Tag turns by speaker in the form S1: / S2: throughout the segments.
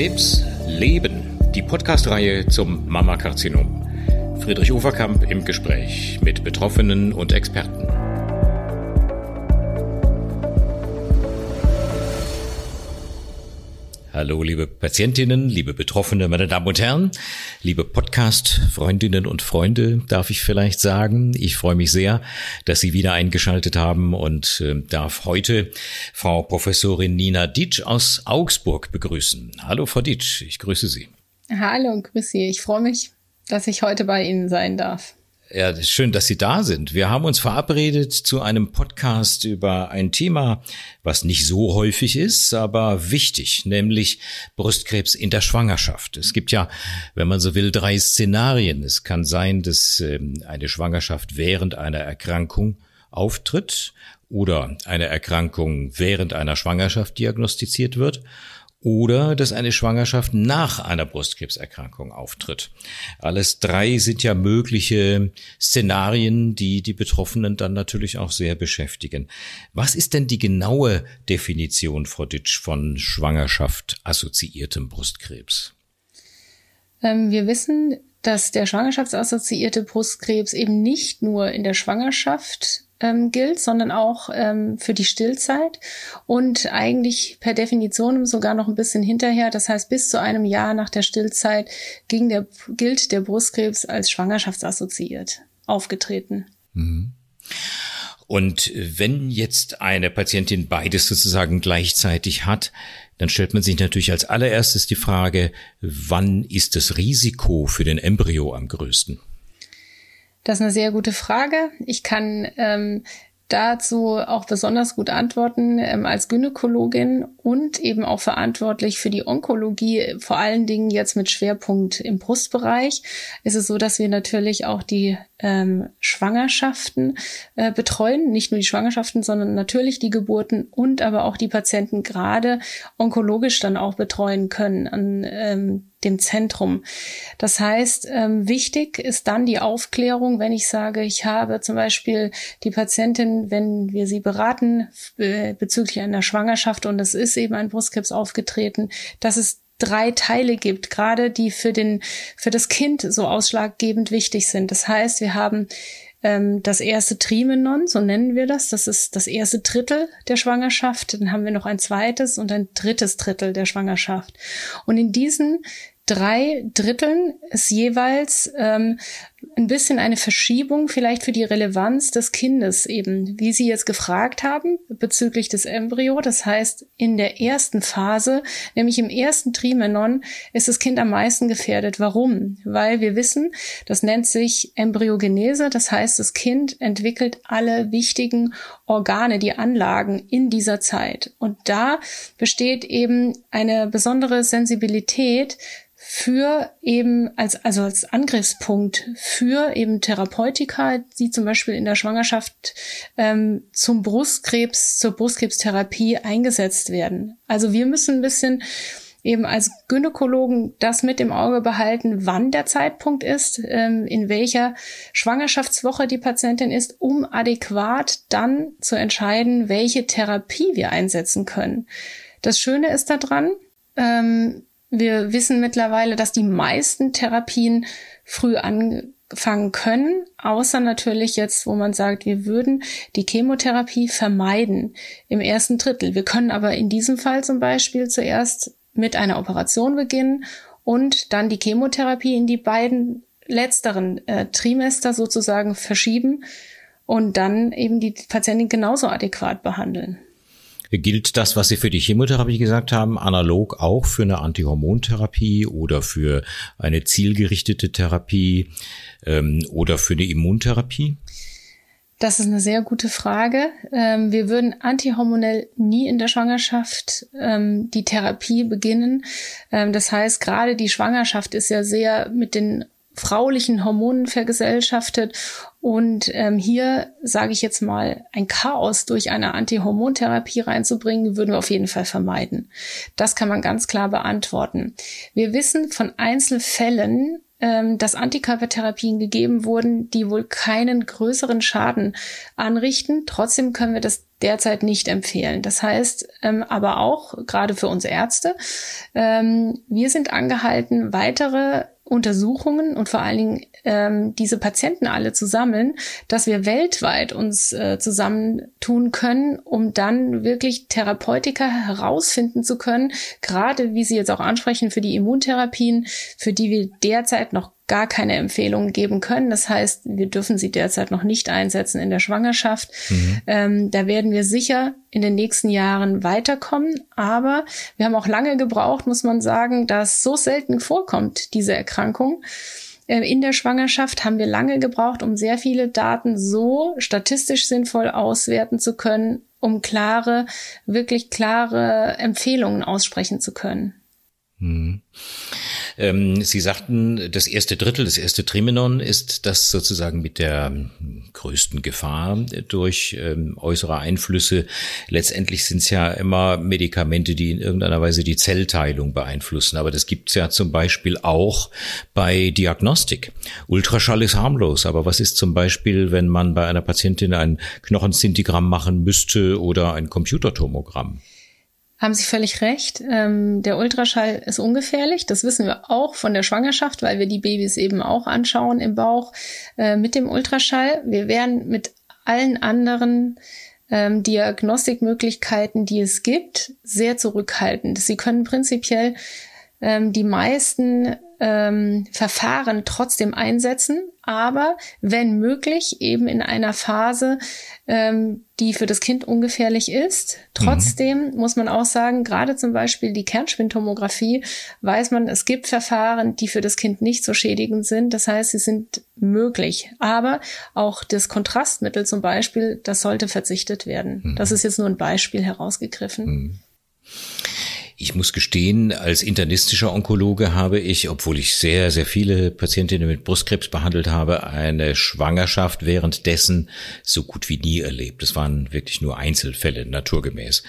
S1: Krebs Leben, die Podcast-Reihe zum Mammakarzinom. Friedrich Uferkamp im Gespräch mit Betroffenen und Experten. Hallo, liebe Patientinnen, liebe Betroffene, meine Damen und Herren, liebe Podcast-Freundinnen und Freunde, darf ich vielleicht sagen. Ich freue mich sehr, dass Sie wieder eingeschaltet haben und äh, darf heute Frau Professorin Nina Ditsch aus Augsburg begrüßen. Hallo, Frau Ditsch, ich grüße Sie.
S2: Hallo, grüße Sie. Ich freue mich, dass ich heute bei Ihnen sein darf.
S1: Ja, schön, dass Sie da sind. Wir haben uns verabredet zu einem Podcast über ein Thema, was nicht so häufig ist, aber wichtig, nämlich Brustkrebs in der Schwangerschaft. Es gibt ja, wenn man so will, drei Szenarien. Es kann sein, dass ähm, eine Schwangerschaft während einer Erkrankung auftritt oder eine Erkrankung während einer Schwangerschaft diagnostiziert wird oder dass eine Schwangerschaft nach einer Brustkrebserkrankung auftritt. Alles drei sind ja mögliche Szenarien, die die Betroffenen dann natürlich auch sehr beschäftigen. Was ist denn die genaue Definition, Frau Ditsch, von Schwangerschaft assoziiertem Brustkrebs?
S2: Ähm, wir wissen, dass der schwangerschaftsassoziierte Brustkrebs eben nicht nur in der Schwangerschaft ähm, gilt, sondern auch ähm, für die Stillzeit und eigentlich per Definition sogar noch ein bisschen hinterher. Das heißt, bis zu einem Jahr nach der Stillzeit ging der, gilt der Brustkrebs als schwangerschaftsassoziiert aufgetreten. Mhm.
S1: Und wenn jetzt eine Patientin beides sozusagen gleichzeitig hat, dann stellt man sich natürlich als allererstes die Frage, wann ist das Risiko für den Embryo am größten?
S2: Das ist eine sehr gute Frage. Ich kann ähm, dazu auch besonders gut antworten ähm, als Gynäkologin und eben auch verantwortlich für die Onkologie, vor allen Dingen jetzt mit Schwerpunkt im Brustbereich. Ist es so, dass wir natürlich auch die ähm, Schwangerschaften äh, betreuen, nicht nur die Schwangerschaften, sondern natürlich die Geburten und aber auch die Patienten gerade onkologisch dann auch betreuen können an ähm, dem Zentrum. Das heißt, ähm, wichtig ist dann die Aufklärung, wenn ich sage, ich habe zum Beispiel die Patientin, wenn wir sie beraten äh, bezüglich einer Schwangerschaft und es ist eben ein Brustkrebs aufgetreten, dass es drei Teile gibt, gerade die für den für das Kind so ausschlaggebend wichtig sind. Das heißt, wir haben ähm, das erste Trimenon, so nennen wir das. Das ist das erste Drittel der Schwangerschaft. Dann haben wir noch ein zweites und ein drittes Drittel der Schwangerschaft. Und in diesen drei Dritteln ist jeweils ähm, ein bisschen eine Verschiebung vielleicht für die Relevanz des Kindes eben, wie Sie jetzt gefragt haben bezüglich des Embryo. Das heißt, in der ersten Phase, nämlich im ersten Trimenon, ist das Kind am meisten gefährdet. Warum? Weil wir wissen, das nennt sich Embryogenese. Das heißt, das Kind entwickelt alle wichtigen Organe, die Anlagen in dieser Zeit. Und da besteht eben eine besondere Sensibilität für eben als, also als Angriffspunkt für eben Therapeutika, die zum Beispiel in der Schwangerschaft ähm, zum Brustkrebs, zur Brustkrebstherapie eingesetzt werden. Also wir müssen ein bisschen eben als Gynäkologen das mit im Auge behalten, wann der Zeitpunkt ist, ähm, in welcher Schwangerschaftswoche die Patientin ist, um adäquat dann zu entscheiden, welche Therapie wir einsetzen können. Das Schöne ist daran, ähm, wir wissen mittlerweile, dass die meisten Therapien früh anfangen können, außer natürlich jetzt, wo man sagt, wir würden die Chemotherapie vermeiden im ersten Drittel. Wir können aber in diesem Fall zum Beispiel zuerst mit einer Operation beginnen und dann die Chemotherapie in die beiden letzteren äh, Trimester sozusagen verschieben und dann eben die Patientin genauso adäquat behandeln.
S1: Gilt das, was Sie für die Chemotherapie gesagt haben, analog auch für eine Antihormontherapie oder für eine zielgerichtete Therapie ähm, oder für eine Immuntherapie?
S2: Das ist eine sehr gute Frage. Ähm, wir würden antihormonell nie in der Schwangerschaft ähm, die Therapie beginnen. Ähm, das heißt, gerade die Schwangerschaft ist ja sehr mit den fraulichen Hormonen vergesellschaftet. Und ähm, hier sage ich jetzt mal, ein Chaos durch eine Antihormontherapie reinzubringen, würden wir auf jeden Fall vermeiden. Das kann man ganz klar beantworten. Wir wissen von Einzelfällen, ähm, dass Antikörpertherapien gegeben wurden, die wohl keinen größeren Schaden anrichten. Trotzdem können wir das derzeit nicht empfehlen. Das heißt ähm, aber auch, gerade für uns Ärzte, ähm, wir sind angehalten, weitere Untersuchungen und vor allen Dingen ähm, diese Patienten alle zu sammeln, dass wir weltweit uns äh, zusammentun können, um dann wirklich Therapeutika herausfinden zu können, gerade wie Sie jetzt auch ansprechen für die Immuntherapien, für die wir derzeit noch gar keine Empfehlungen geben können. Das heißt, wir dürfen sie derzeit noch nicht einsetzen in der Schwangerschaft. Mhm. Ähm, da werden wir sicher in den nächsten Jahren weiterkommen. Aber wir haben auch lange gebraucht, muss man sagen, da es so selten vorkommt, diese Erkrankung. Ähm, in der Schwangerschaft haben wir lange gebraucht, um sehr viele Daten so statistisch sinnvoll auswerten zu können, um klare, wirklich klare Empfehlungen aussprechen zu können.
S1: Mhm. Ähm, Sie sagten, das erste Drittel, das erste Trimenon ist das sozusagen mit der größten Gefahr durch ähm, äußere Einflüsse. Letztendlich sind es ja immer Medikamente, die in irgendeiner Weise die Zellteilung beeinflussen. Aber das gibt es ja zum Beispiel auch bei Diagnostik. Ultraschall ist harmlos, aber was ist zum Beispiel, wenn man bei einer Patientin ein Knochenszintigramm machen müsste oder ein Computertomogramm?
S2: Haben Sie völlig recht. Ähm, der Ultraschall ist ungefährlich. Das wissen wir auch von der Schwangerschaft, weil wir die Babys eben auch anschauen im Bauch äh, mit dem Ultraschall. Wir werden mit allen anderen ähm, Diagnostikmöglichkeiten, die es gibt, sehr zurückhaltend. Sie können prinzipiell ähm, die meisten ähm, Verfahren trotzdem einsetzen, aber wenn möglich eben in einer Phase, ähm, die für das Kind ungefährlich ist. Trotzdem mhm. muss man auch sagen, gerade zum Beispiel die Kernspintomographie, weiß man, es gibt Verfahren, die für das Kind nicht so schädigend sind. Das heißt, sie sind möglich. Aber auch das Kontrastmittel zum Beispiel, das sollte verzichtet werden. Mhm. Das ist jetzt nur ein Beispiel herausgegriffen. Mhm.
S1: Ich muss gestehen, als internistischer Onkologe habe ich, obwohl ich sehr, sehr viele Patientinnen mit Brustkrebs behandelt habe, eine Schwangerschaft währenddessen so gut wie nie erlebt. Es waren wirklich nur Einzelfälle, naturgemäß.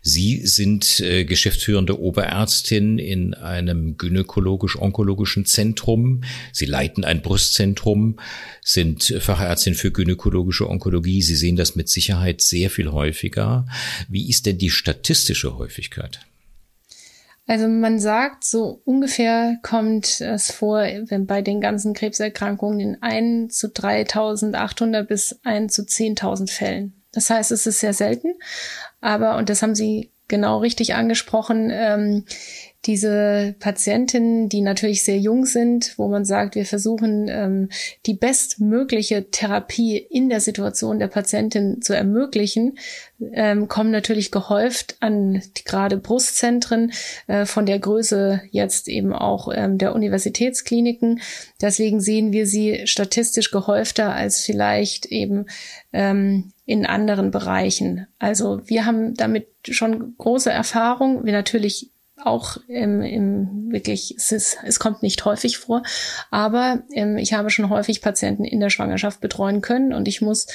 S1: Sie sind äh, geschäftsführende Oberärztin in einem gynäkologisch-onkologischen Zentrum. Sie leiten ein Brustzentrum, sind Fachärztin für gynäkologische Onkologie. Sie sehen das mit Sicherheit sehr viel häufiger. Wie ist denn die statistische Häufigkeit?
S2: Also man sagt, so ungefähr kommt es vor, wenn bei den ganzen Krebserkrankungen in 1 zu 3.800 bis 1 zu 10.000 Fällen. Das heißt, es ist sehr selten, aber, und das haben Sie genau richtig angesprochen, ähm, diese Patientinnen, die natürlich sehr jung sind, wo man sagt, wir versuchen ähm, die bestmögliche Therapie in der Situation der Patientin zu ermöglichen, ähm, kommen natürlich gehäuft an gerade Brustzentren äh, von der Größe jetzt eben auch ähm, der Universitätskliniken. Deswegen sehen wir sie statistisch gehäufter als vielleicht eben ähm, in anderen Bereichen. Also wir haben damit schon große Erfahrung. Wir natürlich auch im, im wirklich, es, ist, es kommt nicht häufig vor, aber ähm, ich habe schon häufig Patienten in der Schwangerschaft betreuen können und ich muss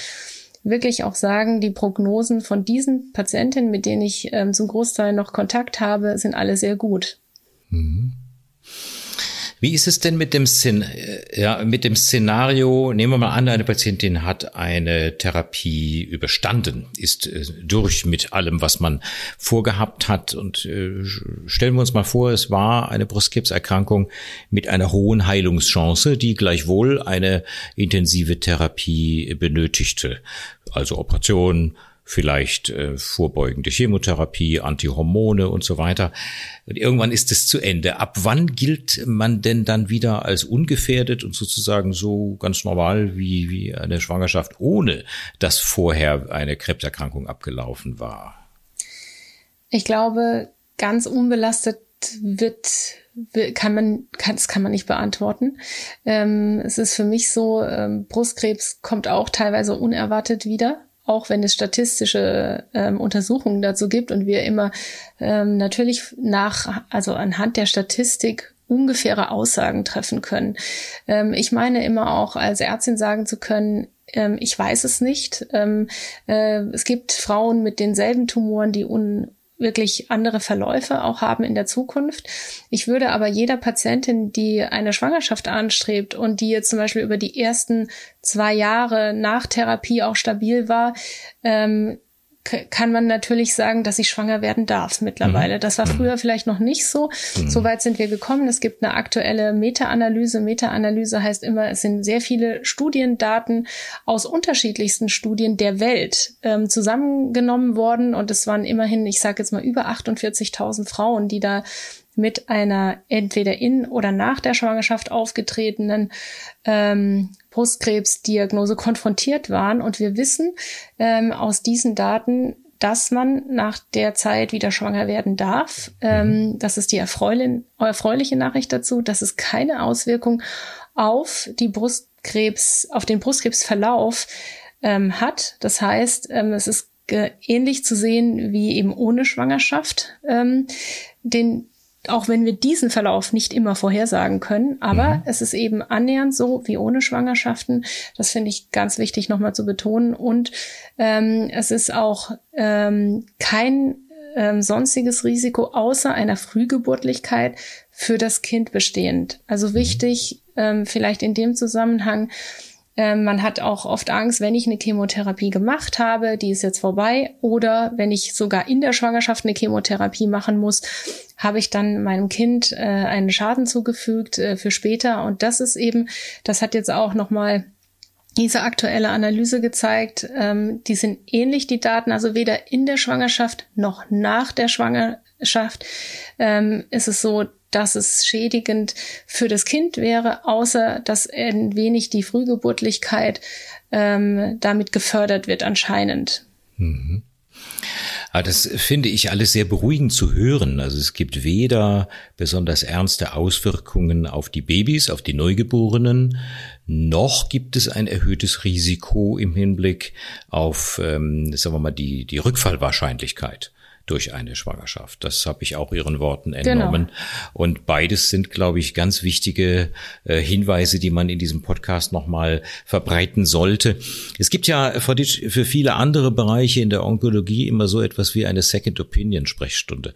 S2: wirklich auch sagen, die Prognosen von diesen Patientinnen, mit denen ich ähm, zum Großteil noch Kontakt habe, sind alle sehr gut. Mhm.
S1: Wie ist es denn mit dem, Szen ja, mit dem Szenario? Nehmen wir mal an, eine Patientin hat eine Therapie überstanden, ist äh, durch mit allem, was man vorgehabt hat. Und äh, stellen wir uns mal vor, es war eine Brustkrebserkrankung mit einer hohen Heilungschance, die gleichwohl eine intensive Therapie benötigte. Also Operation, vielleicht äh, vorbeugende Chemotherapie, Antihormone und so weiter. Und irgendwann ist es zu Ende. Ab wann gilt man denn dann wieder als ungefährdet und sozusagen so ganz normal wie, wie eine Schwangerschaft, ohne dass vorher eine Krebserkrankung abgelaufen war?
S2: Ich glaube, ganz unbelastet wird kann man kann das kann man nicht beantworten. Ähm, es ist für mich so, ähm, Brustkrebs kommt auch teilweise unerwartet wieder auch wenn es statistische ähm, Untersuchungen dazu gibt und wir immer ähm, natürlich nach, also anhand der Statistik ungefähre Aussagen treffen können. Ähm, ich meine immer auch als Ärztin sagen zu können, ähm, ich weiß es nicht. Ähm, äh, es gibt Frauen mit denselben Tumoren, die un wirklich andere Verläufe auch haben in der Zukunft. Ich würde aber jeder Patientin, die eine Schwangerschaft anstrebt und die jetzt zum Beispiel über die ersten zwei Jahre nach Therapie auch stabil war, ähm, kann man natürlich sagen, dass ich schwanger werden darf mittlerweile. Mhm. Das war mhm. früher vielleicht noch nicht so. Mhm. So weit sind wir gekommen. Es gibt eine aktuelle Meta-Analyse. Meta-Analyse heißt immer, es sind sehr viele Studiendaten aus unterschiedlichsten Studien der Welt ähm, zusammengenommen worden. Und es waren immerhin, ich sage jetzt mal, über 48.000 Frauen, die da mit einer entweder in oder nach der Schwangerschaft aufgetretenen ähm, Brustkrebsdiagnose konfrontiert waren. Und wir wissen ähm, aus diesen Daten, dass man nach der Zeit wieder schwanger werden darf. Ähm, mhm. das ist die erfreuliche Nachricht dazu, dass es keine Auswirkung auf die Brustkrebs, auf den Brustkrebsverlauf ähm, hat. Das heißt, ähm, es ist ähnlich zu sehen wie eben ohne Schwangerschaft. Ähm, den auch wenn wir diesen Verlauf nicht immer vorhersagen können, aber mhm. es ist eben annähernd so wie ohne Schwangerschaften. Das finde ich ganz wichtig nochmal zu betonen. Und ähm, es ist auch ähm, kein ähm, sonstiges Risiko außer einer Frühgeburtlichkeit für das Kind bestehend. Also mhm. wichtig, ähm, vielleicht in dem Zusammenhang, ähm, man hat auch oft Angst, wenn ich eine Chemotherapie gemacht habe, die ist jetzt vorbei, oder wenn ich sogar in der Schwangerschaft eine Chemotherapie machen muss, habe ich dann meinem Kind äh, einen Schaden zugefügt äh, für später. Und das ist eben, das hat jetzt auch nochmal diese aktuelle Analyse gezeigt, ähm, die sind ähnlich, die Daten, also weder in der Schwangerschaft noch nach der Schwangerschaft ähm, ist es so, dass es schädigend für das Kind wäre, außer dass ein wenig die Frühgeburtlichkeit ähm, damit gefördert wird anscheinend. Mhm.
S1: Aber das finde ich alles sehr beruhigend zu hören. Also es gibt weder besonders ernste Auswirkungen auf die Babys, auf die Neugeborenen, noch gibt es ein erhöhtes Risiko im Hinblick auf, ähm, sagen wir mal, die, die Rückfallwahrscheinlichkeit durch eine Schwangerschaft. Das habe ich auch Ihren Worten genau. entnommen. Genau. Und beides sind, glaube ich, ganz wichtige äh, Hinweise, die man in diesem Podcast nochmal verbreiten sollte. Es gibt ja für viele andere Bereiche in der Onkologie immer so etwas wie eine Second Opinion Sprechstunde.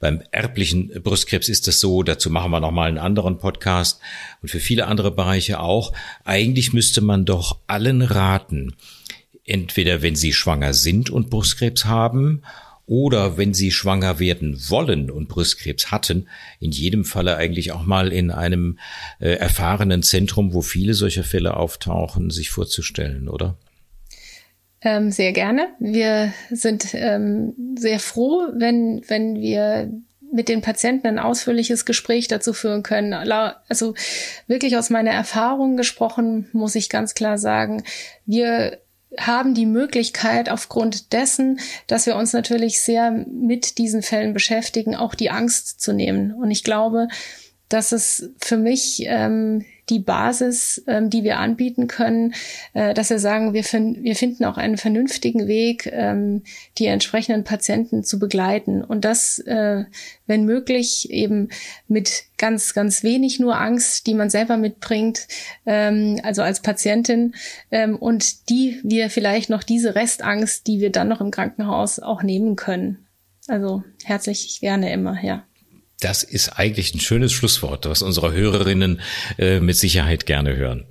S1: Beim erblichen Brustkrebs ist das so. Dazu machen wir nochmal einen anderen Podcast und für viele andere Bereiche auch. Eigentlich müsste man doch allen raten, entweder wenn sie schwanger sind und Brustkrebs haben oder wenn sie schwanger werden wollen und Brustkrebs hatten, in jedem Falle eigentlich auch mal in einem äh, erfahrenen Zentrum, wo viele solcher Fälle auftauchen, sich vorzustellen, oder?
S2: Ähm, sehr gerne. Wir sind ähm, sehr froh, wenn, wenn wir mit den Patienten ein ausführliches Gespräch dazu führen können. Also wirklich aus meiner Erfahrung gesprochen, muss ich ganz klar sagen, wir haben die Möglichkeit, aufgrund dessen, dass wir uns natürlich sehr mit diesen Fällen beschäftigen, auch die Angst zu nehmen. Und ich glaube, dass es für mich ähm, die Basis, ähm, die wir anbieten können, äh, dass wir sagen, wir, fin wir finden auch einen vernünftigen Weg, ähm, die entsprechenden Patienten zu begleiten. Und das, äh, wenn möglich, eben mit ganz, ganz wenig nur Angst, die man selber mitbringt, ähm, also als Patientin, ähm, und die wir vielleicht noch diese Restangst, die wir dann noch im Krankenhaus auch nehmen können. Also herzlich gerne immer, ja.
S1: Das ist eigentlich ein schönes Schlusswort, was unsere Hörerinnen äh, mit Sicherheit gerne hören.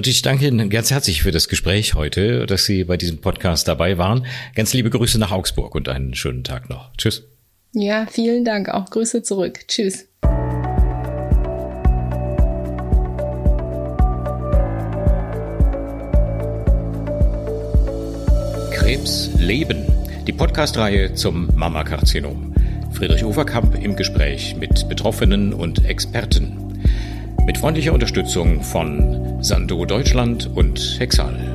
S1: Ich danke Ihnen ganz herzlich für das Gespräch heute, dass Sie bei diesem Podcast dabei waren. Ganz liebe Grüße nach Augsburg und einen schönen Tag noch. Tschüss.
S2: Ja, vielen Dank. Auch Grüße zurück. Tschüss.
S1: Krebs leben. Die Podcastreihe zum Mammakarzinom. Friedrich Overkamp im Gespräch mit Betroffenen und Experten. Mit freundlicher Unterstützung von Sando Deutschland und Hexal.